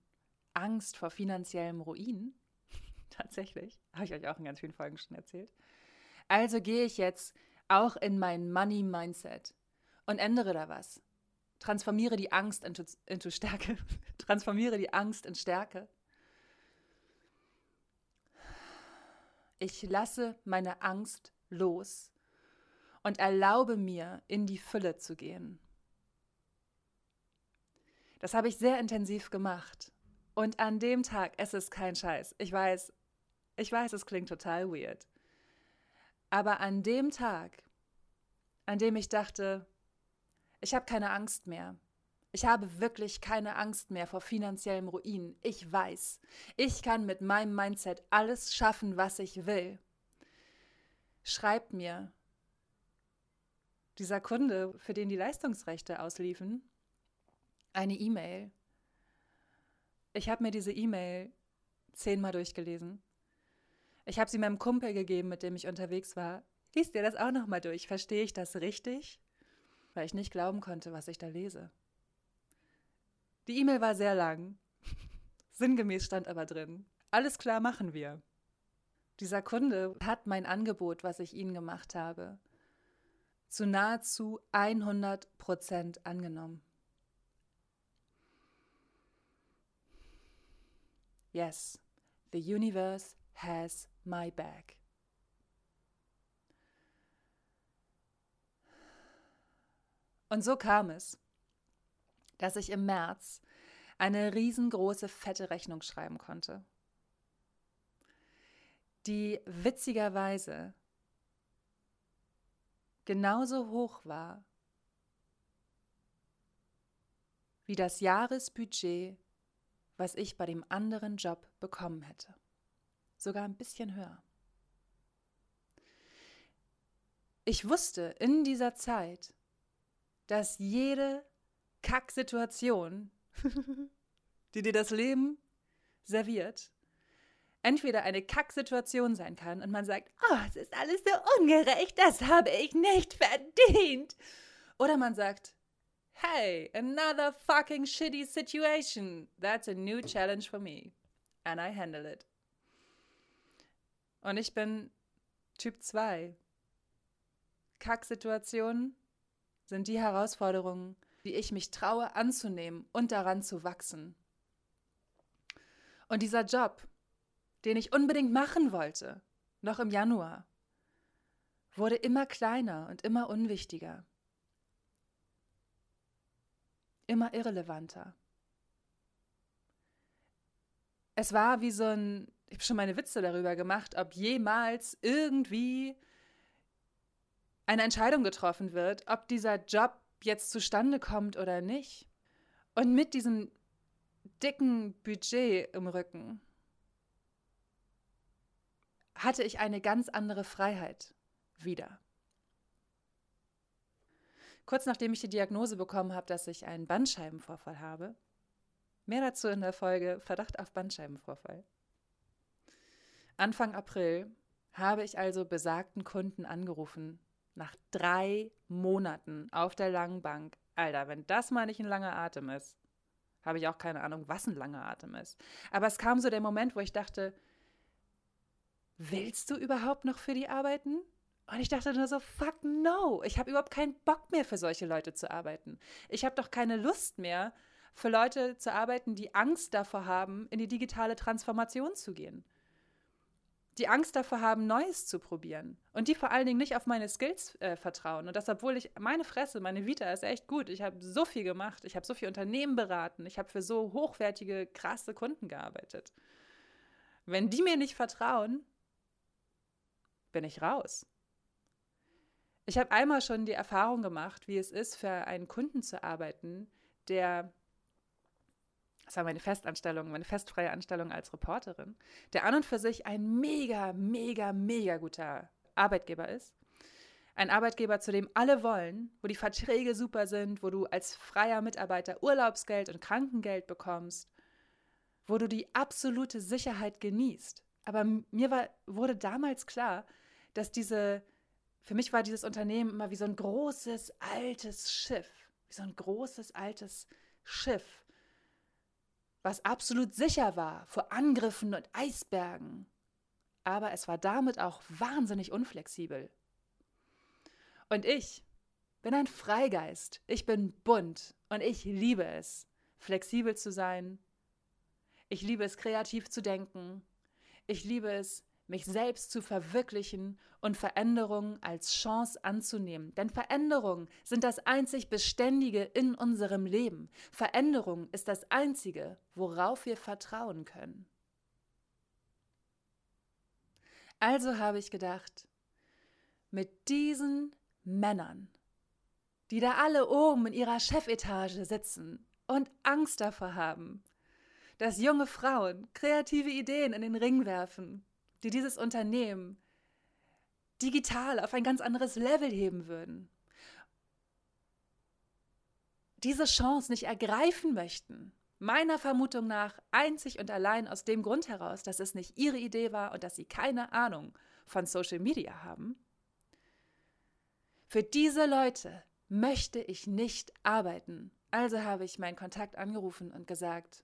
Angst vor finanziellem Ruin. Tatsächlich. Habe ich euch auch in ganz vielen Folgen schon erzählt. Also gehe ich jetzt auch in mein Money Mindset und ändere da was. Transformiere die Angst into, into Stärke. Transformiere die Angst in Stärke. Ich lasse meine Angst los und erlaube mir, in die Fülle zu gehen. Das habe ich sehr intensiv gemacht. Und an dem Tag, es ist kein Scheiß. Ich weiß, ich weiß, es klingt total weird. Aber an dem Tag, an dem ich dachte, ich habe keine Angst mehr. Ich habe wirklich keine Angst mehr vor finanziellem Ruin. Ich weiß, ich kann mit meinem Mindset alles schaffen, was ich will. Schreibt mir dieser Kunde, für den die Leistungsrechte ausliefen, eine E-Mail. Ich habe mir diese E-Mail zehnmal durchgelesen. Ich habe sie meinem Kumpel gegeben, mit dem ich unterwegs war. Liest dir das auch nochmal durch? Verstehe ich das richtig? Weil ich nicht glauben konnte, was ich da lese. Die E-Mail war sehr lang. Sinngemäß stand aber drin. Alles klar machen wir. Dieser Kunde hat mein Angebot, was ich Ihnen gemacht habe, zu nahezu 100 Prozent angenommen. Yes, the universe has my back. Und so kam es, dass ich im März eine riesengroße fette Rechnung schreiben konnte, die witzigerweise genauso hoch war wie das Jahresbudget was ich bei dem anderen Job bekommen hätte. Sogar ein bisschen höher. Ich wusste in dieser Zeit, dass jede Kacksituation, die dir das Leben serviert, entweder eine Kacksituation sein kann und man sagt, oh, es ist alles so ungerecht, das habe ich nicht verdient. Oder man sagt, hey, another fucking shitty situation. That's a new challenge for me. And I handle it. Und ich bin Typ 2. Kacksituationen sind die Herausforderungen, die ich mich traue anzunehmen und daran zu wachsen. Und dieser Job, den ich unbedingt machen wollte, noch im Januar, wurde immer kleiner und immer unwichtiger immer irrelevanter. Es war wie so ein, ich habe schon meine Witze darüber gemacht, ob jemals irgendwie eine Entscheidung getroffen wird, ob dieser Job jetzt zustande kommt oder nicht. Und mit diesem dicken Budget im Rücken hatte ich eine ganz andere Freiheit wieder. Kurz nachdem ich die Diagnose bekommen habe, dass ich einen Bandscheibenvorfall habe. Mehr dazu in der Folge Verdacht auf Bandscheibenvorfall. Anfang April habe ich also besagten Kunden angerufen. Nach drei Monaten auf der langen Bank. Alter, wenn das mal nicht ein langer Atem ist, habe ich auch keine Ahnung, was ein langer Atem ist. Aber es kam so der Moment, wo ich dachte, willst du überhaupt noch für die arbeiten? Und ich dachte nur so, fuck no, ich habe überhaupt keinen Bock mehr für solche Leute zu arbeiten. Ich habe doch keine Lust mehr, für Leute zu arbeiten, die Angst davor haben, in die digitale Transformation zu gehen. Die Angst davor haben, Neues zu probieren. Und die vor allen Dingen nicht auf meine Skills äh, vertrauen. Und das, obwohl ich, meine Fresse, meine Vita ist echt gut. Ich habe so viel gemacht. Ich habe so viele Unternehmen beraten. Ich habe für so hochwertige, krasse Kunden gearbeitet. Wenn die mir nicht vertrauen, bin ich raus. Ich habe einmal schon die Erfahrung gemacht, wie es ist, für einen Kunden zu arbeiten, der, das war meine Festanstellung, meine festfreie Anstellung als Reporterin, der an und für sich ein mega, mega, mega guter Arbeitgeber ist. Ein Arbeitgeber, zu dem alle wollen, wo die Verträge super sind, wo du als freier Mitarbeiter Urlaubsgeld und Krankengeld bekommst, wo du die absolute Sicherheit genießt. Aber mir war, wurde damals klar, dass diese für mich war dieses Unternehmen immer wie so ein großes, altes Schiff. Wie so ein großes, altes Schiff, was absolut sicher war vor Angriffen und Eisbergen. Aber es war damit auch wahnsinnig unflexibel. Und ich bin ein Freigeist. Ich bin bunt und ich liebe es, flexibel zu sein. Ich liebe es, kreativ zu denken. Ich liebe es, mich selbst zu verwirklichen und Veränderungen als Chance anzunehmen. Denn Veränderungen sind das einzig Beständige in unserem Leben. Veränderung ist das Einzige, worauf wir vertrauen können. Also habe ich gedacht, mit diesen Männern, die da alle oben in ihrer Chefetage sitzen und Angst davor haben, dass junge Frauen kreative Ideen in den Ring werfen, die dieses Unternehmen digital auf ein ganz anderes Level heben würden, diese Chance nicht ergreifen möchten, meiner Vermutung nach einzig und allein aus dem Grund heraus, dass es nicht ihre Idee war und dass sie keine Ahnung von Social Media haben, für diese Leute möchte ich nicht arbeiten. Also habe ich meinen Kontakt angerufen und gesagt,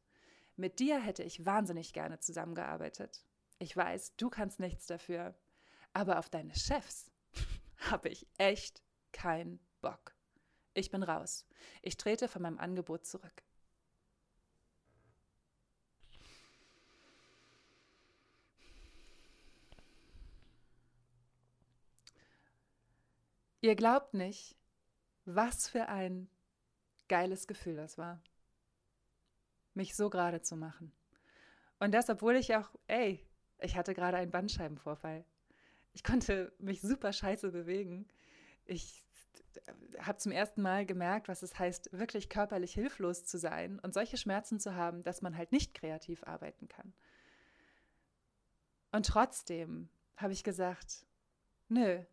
mit dir hätte ich wahnsinnig gerne zusammengearbeitet. Ich weiß, du kannst nichts dafür, aber auf deine Chefs habe ich echt keinen Bock. Ich bin raus. Ich trete von meinem Angebot zurück. Ihr glaubt nicht, was für ein geiles Gefühl das war, mich so gerade zu machen. Und das, obwohl ich auch, ey, ich hatte gerade einen Bandscheibenvorfall. Ich konnte mich super scheiße bewegen. Ich habe zum ersten Mal gemerkt, was es heißt, wirklich körperlich hilflos zu sein und solche Schmerzen zu haben, dass man halt nicht kreativ arbeiten kann. Und trotzdem habe ich gesagt, nö,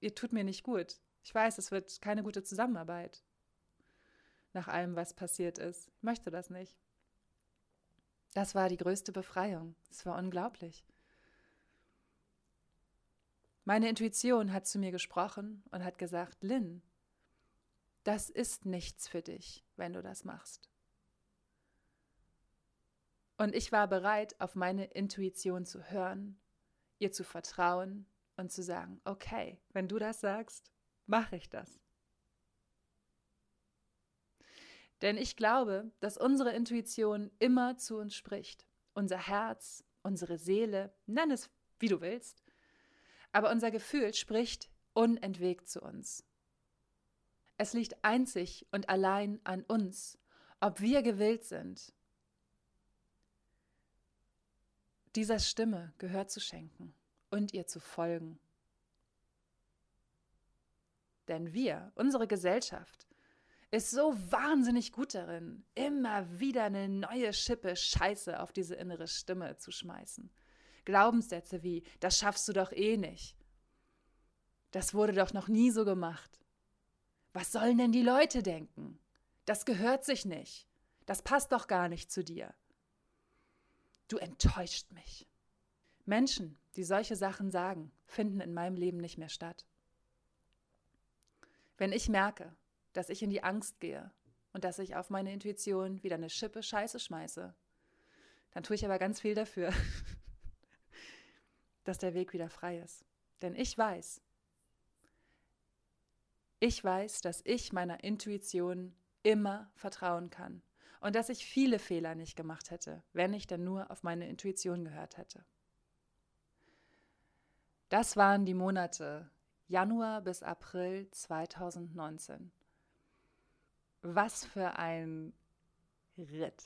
ihr tut mir nicht gut. Ich weiß, es wird keine gute Zusammenarbeit. Nach allem, was passiert ist. Ich möchte das nicht. Das war die größte Befreiung. Es war unglaublich. Meine Intuition hat zu mir gesprochen und hat gesagt, Lynn, das ist nichts für dich, wenn du das machst. Und ich war bereit, auf meine Intuition zu hören, ihr zu vertrauen und zu sagen, okay, wenn du das sagst, mache ich das. Denn ich glaube, dass unsere Intuition immer zu uns spricht. Unser Herz, unsere Seele, nenn es wie du willst. Aber unser Gefühl spricht unentwegt zu uns. Es liegt einzig und allein an uns, ob wir gewillt sind, dieser Stimme Gehör zu schenken und ihr zu folgen. Denn wir, unsere Gesellschaft, ist so wahnsinnig gut darin, immer wieder eine neue Schippe Scheiße auf diese innere Stimme zu schmeißen. Glaubenssätze wie, das schaffst du doch eh nicht. Das wurde doch noch nie so gemacht. Was sollen denn die Leute denken? Das gehört sich nicht. Das passt doch gar nicht zu dir. Du enttäuscht mich. Menschen, die solche Sachen sagen, finden in meinem Leben nicht mehr statt. Wenn ich merke, dass ich in die Angst gehe und dass ich auf meine Intuition wieder eine Schippe Scheiße schmeiße, dann tue ich aber ganz viel dafür, dass der Weg wieder frei ist. Denn ich weiß, ich weiß, dass ich meiner Intuition immer vertrauen kann und dass ich viele Fehler nicht gemacht hätte, wenn ich dann nur auf meine Intuition gehört hätte. Das waren die Monate Januar bis April 2019. Was für ein Ritt.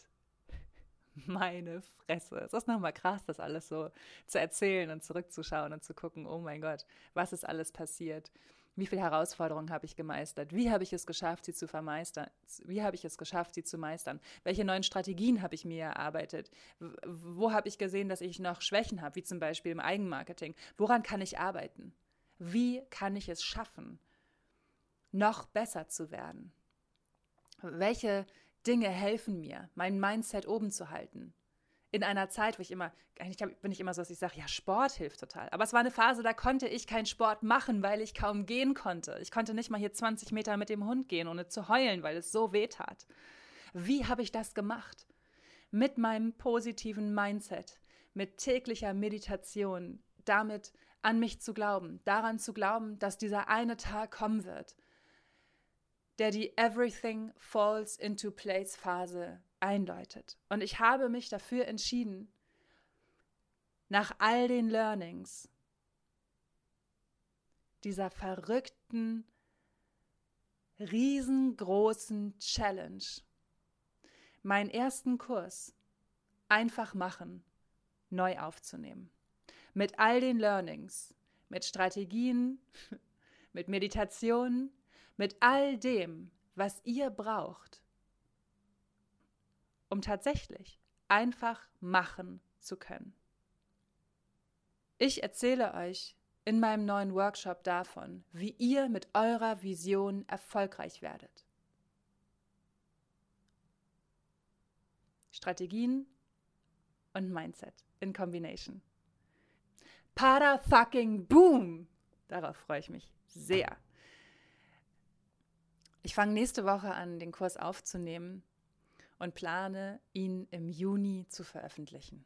Meine Fresse. Es ist nochmal krass, das alles so zu erzählen und zurückzuschauen und zu gucken, oh mein Gott, was ist alles passiert? Wie viele Herausforderungen habe ich gemeistert? Wie habe ich es geschafft, sie zu vermeistern? Wie habe ich es geschafft, sie zu meistern? Welche neuen Strategien habe ich mir erarbeitet? Wo habe ich gesehen, dass ich noch Schwächen habe, wie zum Beispiel im Eigenmarketing? Woran kann ich arbeiten? Wie kann ich es schaffen, noch besser zu werden? Welche Dinge helfen mir, mein Mindset oben zu halten? In einer Zeit, wo ich immer, eigentlich bin ich immer so, dass ich sage, ja, Sport hilft total. Aber es war eine Phase, da konnte ich keinen Sport machen, weil ich kaum gehen konnte. Ich konnte nicht mal hier 20 Meter mit dem Hund gehen, ohne zu heulen, weil es so weh tat. Wie habe ich das gemacht? Mit meinem positiven Mindset, mit täglicher Meditation, damit an mich zu glauben, daran zu glauben, dass dieser eine Tag kommen wird, der die Everything Falls into Place Phase einläutet. Und ich habe mich dafür entschieden, nach all den Learnings, dieser verrückten, riesengroßen Challenge, meinen ersten Kurs einfach machen, neu aufzunehmen. Mit all den Learnings, mit Strategien, mit Meditation, mit all dem, was ihr braucht, um tatsächlich einfach machen zu können. Ich erzähle euch in meinem neuen Workshop davon, wie ihr mit eurer Vision erfolgreich werdet. Strategien und Mindset in Combination. Pada fucking boom! Darauf freue ich mich sehr. Ich fange nächste Woche an, den Kurs aufzunehmen und plane, ihn im Juni zu veröffentlichen.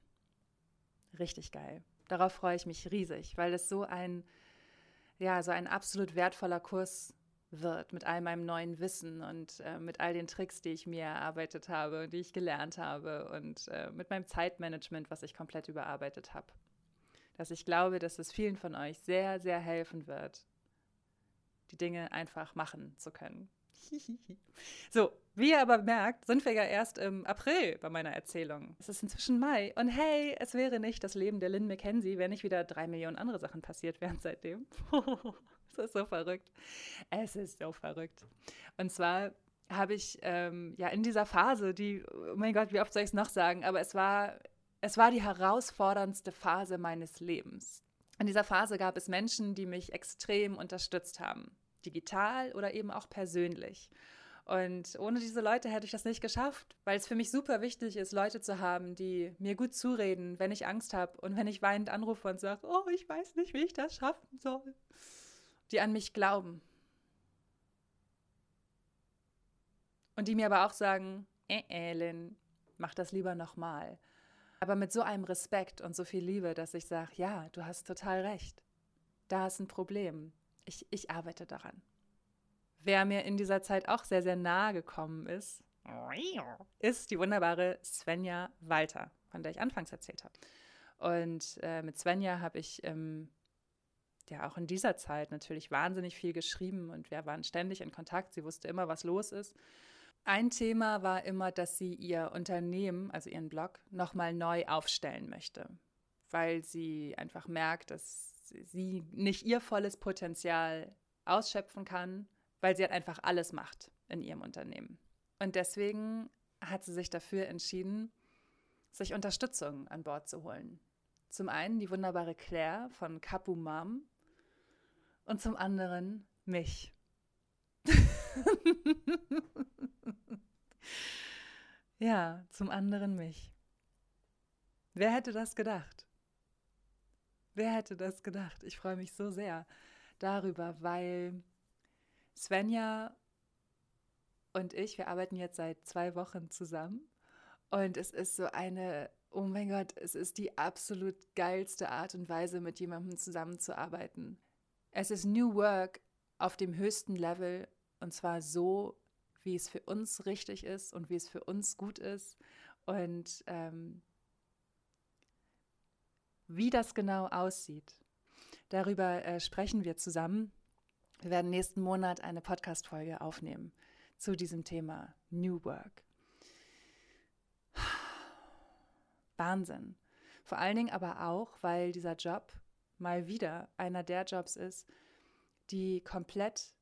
Richtig geil. Darauf freue ich mich riesig, weil es so ein, ja, so ein absolut wertvoller Kurs wird mit all meinem neuen Wissen und äh, mit all den Tricks, die ich mir erarbeitet habe, die ich gelernt habe und äh, mit meinem Zeitmanagement, was ich komplett überarbeitet habe. Dass ich glaube, dass es vielen von euch sehr, sehr helfen wird, die Dinge einfach machen zu können. so, wie ihr aber merkt, sind wir ja erst im April bei meiner Erzählung. Es ist inzwischen Mai und hey, es wäre nicht das Leben der Lynn McKenzie, wenn nicht wieder drei Millionen andere Sachen passiert wären seitdem. es ist so verrückt. Es ist so verrückt. Und zwar habe ich ähm, ja in dieser Phase, die, oh mein Gott, wie oft soll ich es noch sagen, aber es war, es war die herausforderndste Phase meines Lebens. In dieser Phase gab es Menschen, die mich extrem unterstützt haben digital oder eben auch persönlich. Und ohne diese Leute hätte ich das nicht geschafft, weil es für mich super wichtig ist, Leute zu haben, die mir gut zureden, wenn ich Angst habe und wenn ich weinend anrufe und sage, oh, ich weiß nicht, wie ich das schaffen soll. Die an mich glauben. Und die mir aber auch sagen, äh, Ellen, mach das lieber nochmal. Aber mit so einem Respekt und so viel Liebe, dass ich sage, ja, du hast total recht. Da ist ein Problem ich, ich arbeite daran. Wer mir in dieser Zeit auch sehr, sehr nahe gekommen ist, ist die wunderbare Svenja Walter, von der ich anfangs erzählt habe. Und äh, mit Svenja habe ich ähm, ja auch in dieser Zeit natürlich wahnsinnig viel geschrieben und wir waren ständig in Kontakt. Sie wusste immer, was los ist. Ein Thema war immer, dass sie ihr Unternehmen, also ihren Blog, nochmal neu aufstellen möchte, weil sie einfach merkt, dass sie nicht ihr volles Potenzial ausschöpfen kann, weil sie halt einfach alles macht in ihrem Unternehmen. Und deswegen hat sie sich dafür entschieden, sich Unterstützung an Bord zu holen. Zum einen die wunderbare Claire von Kapu Mom und zum anderen mich. ja, zum anderen mich. Wer hätte das gedacht? Wer hätte das gedacht? Ich freue mich so sehr darüber, weil Svenja und ich, wir arbeiten jetzt seit zwei Wochen zusammen und es ist so eine, oh mein Gott, es ist die absolut geilste Art und Weise, mit jemandem zusammenzuarbeiten. Es ist New Work auf dem höchsten Level und zwar so, wie es für uns richtig ist und wie es für uns gut ist. Und ähm, wie das genau aussieht, darüber äh, sprechen wir zusammen. Wir werden nächsten Monat eine Podcast-Folge aufnehmen zu diesem Thema New Work. Wahnsinn. Vor allen Dingen aber auch, weil dieser Job mal wieder einer der Jobs ist, die komplett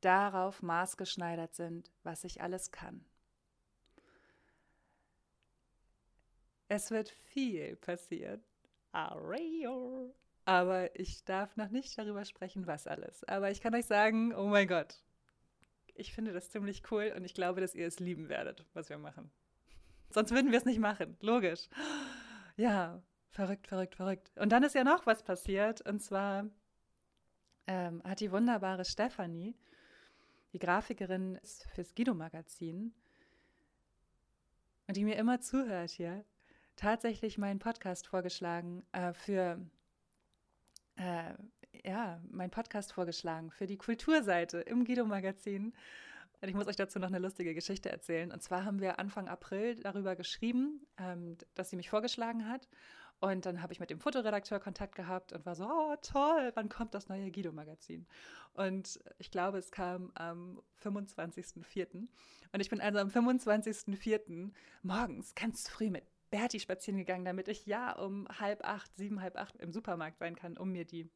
darauf maßgeschneidert sind, was ich alles kann. Es wird viel passieren. Areo. Aber ich darf noch nicht darüber sprechen, was alles. Aber ich kann euch sagen, oh mein Gott, ich finde das ziemlich cool und ich glaube, dass ihr es lieben werdet, was wir machen. Sonst würden wir es nicht machen, logisch. Ja, verrückt, verrückt, verrückt. Und dann ist ja noch was passiert und zwar ähm, hat die wunderbare Stefanie, die Grafikerin fürs Guido-Magazin, und die mir immer zuhört hier, tatsächlich meinen Podcast vorgeschlagen äh, für äh, ja, meinen Podcast vorgeschlagen für die Kulturseite im Guido-Magazin. Und ich muss euch dazu noch eine lustige Geschichte erzählen. Und zwar haben wir Anfang April darüber geschrieben, ähm, dass sie mich vorgeschlagen hat. Und dann habe ich mit dem Fotoredakteur Kontakt gehabt und war so, oh toll, wann kommt das neue Guido-Magazin? Und ich glaube, es kam am 25.04. Und ich bin also am 25.04. morgens ganz früh mit Berti spazieren gegangen, damit ich ja um halb acht, sieben, halb acht im Supermarkt sein kann, um mir die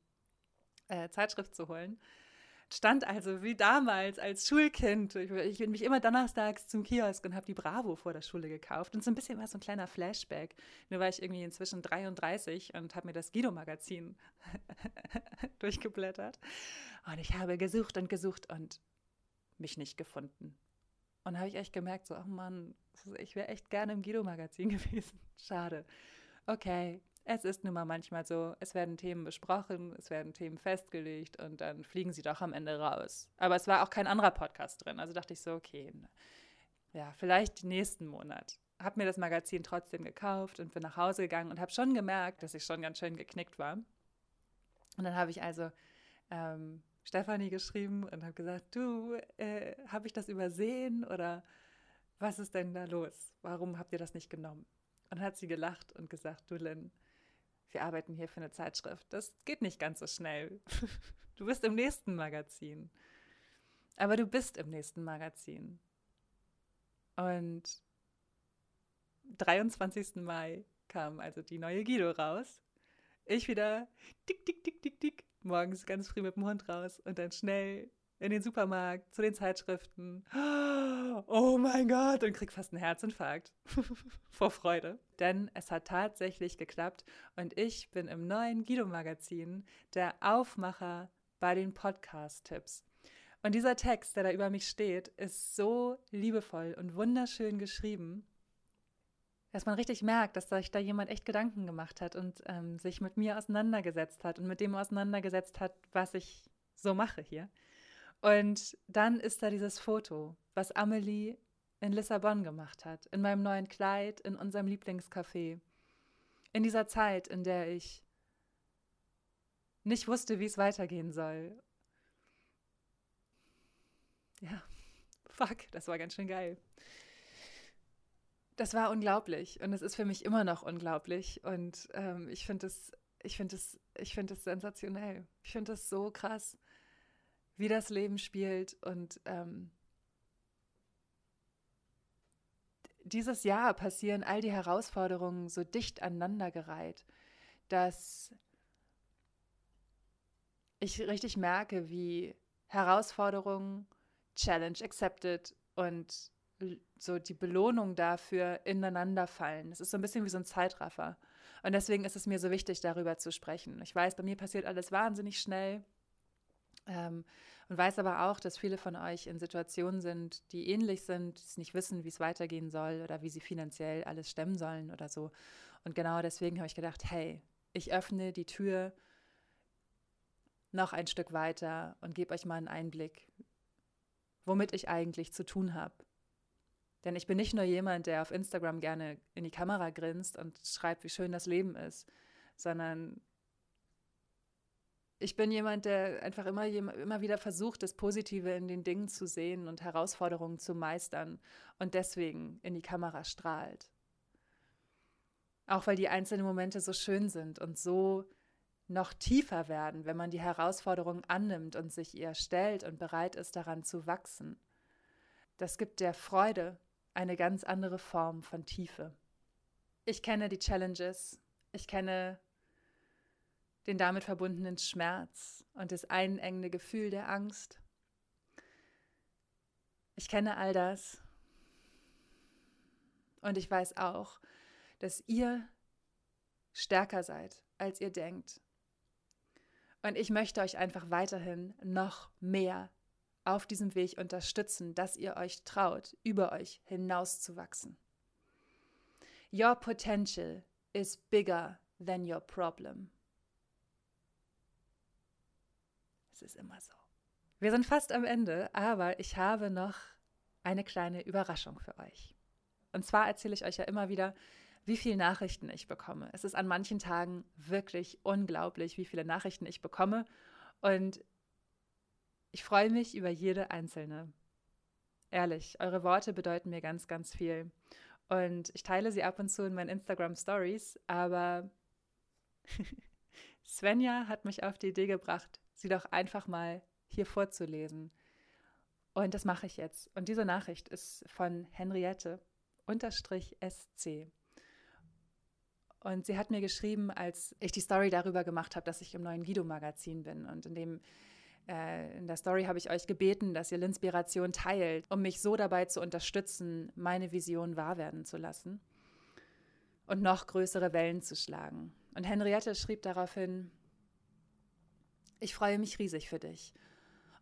äh, Zeitschrift zu holen stand also wie damals als Schulkind. Ich, ich bin mich immer donnerstags zum Kiosk und habe die Bravo vor der Schule gekauft. Und so ein bisschen war so ein kleiner Flashback. Nur war ich irgendwie inzwischen 33 und habe mir das Guido-Magazin durchgeblättert. Und ich habe gesucht und gesucht und mich nicht gefunden. Und habe ich echt gemerkt, so, oh Mann, ich wäre echt gerne im Guido-Magazin gewesen. Schade. Okay, es ist nun mal manchmal so, es werden Themen besprochen, es werden Themen festgelegt und dann fliegen sie doch am Ende raus. Aber es war auch kein anderer Podcast drin. Also dachte ich so, okay, ja, vielleicht nächsten Monat. Habe mir das Magazin trotzdem gekauft und bin nach Hause gegangen und habe schon gemerkt, dass ich schon ganz schön geknickt war. Und dann habe ich also ähm, Stefanie geschrieben und habe gesagt, du, äh, habe ich das übersehen oder was ist denn da los? Warum habt ihr das nicht genommen? Und hat sie gelacht und gesagt, du Lynn, wir arbeiten hier für eine Zeitschrift. Das geht nicht ganz so schnell. Du bist im nächsten Magazin. Aber du bist im nächsten Magazin. Und 23. Mai kam also die neue Guido raus. Ich wieder dick, dick, dick, dick, dick, morgens ganz früh mit dem Hund raus und dann schnell in den Supermarkt, zu den Zeitschriften. Oh mein Gott, und krieg fast einen Herzinfarkt vor Freude. Denn es hat tatsächlich geklappt und ich bin im neuen Guido-Magazin der Aufmacher bei den Podcast-Tipps. Und dieser Text, der da über mich steht, ist so liebevoll und wunderschön geschrieben, dass man richtig merkt, dass sich da jemand echt Gedanken gemacht hat und ähm, sich mit mir auseinandergesetzt hat und mit dem auseinandergesetzt hat, was ich so mache hier. Und dann ist da dieses Foto, was Amelie in Lissabon gemacht hat, in meinem neuen Kleid, in unserem Lieblingscafé. In dieser Zeit, in der ich nicht wusste, wie es weitergehen soll. Ja, fuck, das war ganz schön geil. Das war unglaublich und es ist für mich immer noch unglaublich und ähm, ich finde es, ich finde es, ich finde es sensationell. Ich finde es so krass wie das Leben spielt. Und ähm, dieses Jahr passieren all die Herausforderungen so dicht aneinandergereiht, dass ich richtig merke, wie Herausforderungen, Challenge accepted und so die Belohnung dafür ineinander fallen. Es ist so ein bisschen wie so ein Zeitraffer. Und deswegen ist es mir so wichtig, darüber zu sprechen. Ich weiß, bei mir passiert alles wahnsinnig schnell. Ähm, und weiß aber auch, dass viele von euch in Situationen sind, die ähnlich sind, die nicht wissen, wie es weitergehen soll oder wie sie finanziell alles stemmen sollen oder so. Und genau deswegen habe ich gedacht, hey, ich öffne die Tür noch ein Stück weiter und gebe euch mal einen Einblick, womit ich eigentlich zu tun habe. Denn ich bin nicht nur jemand, der auf Instagram gerne in die Kamera grinst und schreibt, wie schön das Leben ist, sondern ich bin jemand, der einfach immer, immer wieder versucht, das Positive in den Dingen zu sehen und Herausforderungen zu meistern und deswegen in die Kamera strahlt. Auch weil die einzelnen Momente so schön sind und so noch tiefer werden, wenn man die Herausforderung annimmt und sich ihr stellt und bereit ist, daran zu wachsen. Das gibt der Freude eine ganz andere Form von Tiefe. Ich kenne die Challenges, ich kenne den damit verbundenen Schmerz und das einengende Gefühl der Angst. Ich kenne all das und ich weiß auch, dass ihr stärker seid, als ihr denkt. Und ich möchte euch einfach weiterhin noch mehr auf diesem Weg unterstützen, dass ihr euch traut, über euch hinauszuwachsen. Your potential is bigger than your problem. ist immer so. Wir sind fast am Ende, aber ich habe noch eine kleine Überraschung für euch. Und zwar erzähle ich euch ja immer wieder, wie viele Nachrichten ich bekomme. Es ist an manchen Tagen wirklich unglaublich, wie viele Nachrichten ich bekomme. Und ich freue mich über jede einzelne. Ehrlich, eure Worte bedeuten mir ganz, ganz viel. Und ich teile sie ab und zu in meinen Instagram Stories, aber Svenja hat mich auf die Idee gebracht, sie doch einfach mal hier vorzulesen. Und das mache ich jetzt. Und diese Nachricht ist von Henriette unterstrich SC. Und sie hat mir geschrieben, als ich die Story darüber gemacht habe, dass ich im neuen Guido-Magazin bin. Und in, dem, äh, in der Story habe ich euch gebeten, dass ihr L'inspiration teilt, um mich so dabei zu unterstützen, meine Vision wahr werden zu lassen und noch größere Wellen zu schlagen. Und Henriette schrieb daraufhin, ich freue mich riesig für dich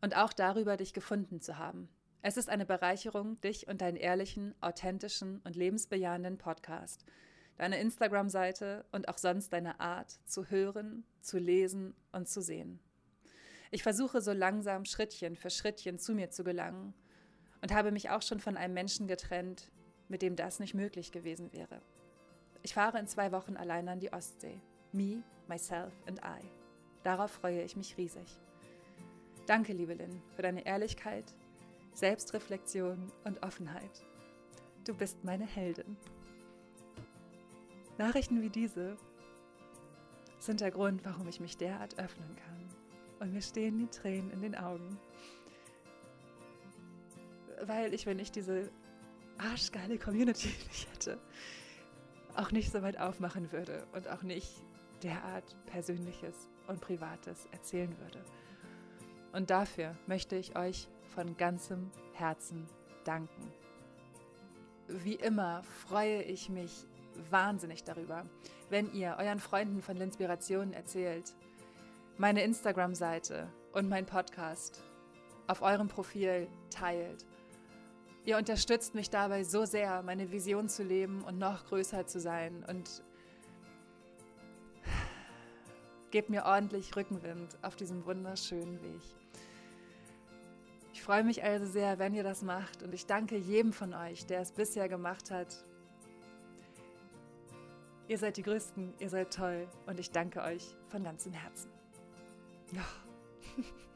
und auch darüber, dich gefunden zu haben. Es ist eine Bereicherung, dich und deinen ehrlichen, authentischen und lebensbejahenden Podcast – deine Instagram-Seite und auch sonst deine Art zu hören, zu lesen und zu sehen. Ich versuche so langsam Schrittchen für Schrittchen zu mir zu gelangen und habe mich auch schon von einem Menschen getrennt, mit dem das nicht möglich gewesen wäre. Ich fahre in zwei Wochen allein an die Ostsee. Me, myself and I. Darauf freue ich mich riesig. Danke, liebe Lynn, für deine Ehrlichkeit, Selbstreflexion und Offenheit. Du bist meine Heldin. Nachrichten wie diese sind der Grund, warum ich mich derart öffnen kann. Und mir stehen die Tränen in den Augen. Weil ich, wenn ich diese arschgeile Community nicht hätte, auch nicht so weit aufmachen würde und auch nicht derart Persönliches und Privates erzählen würde. Und dafür möchte ich euch von ganzem Herzen danken. Wie immer freue ich mich wahnsinnig darüber, wenn ihr euren Freunden von Linspiration erzählt, meine Instagram-Seite und mein Podcast auf eurem Profil teilt. Ihr unterstützt mich dabei so sehr, meine Vision zu leben und noch größer zu sein und gebt mir ordentlich Rückenwind auf diesem wunderschönen Weg. Ich freue mich also sehr, wenn ihr das macht und ich danke jedem von euch, der es bisher gemacht hat Ihr seid die Größten, ihr seid toll und ich danke euch von ganzem Herzen. Ja.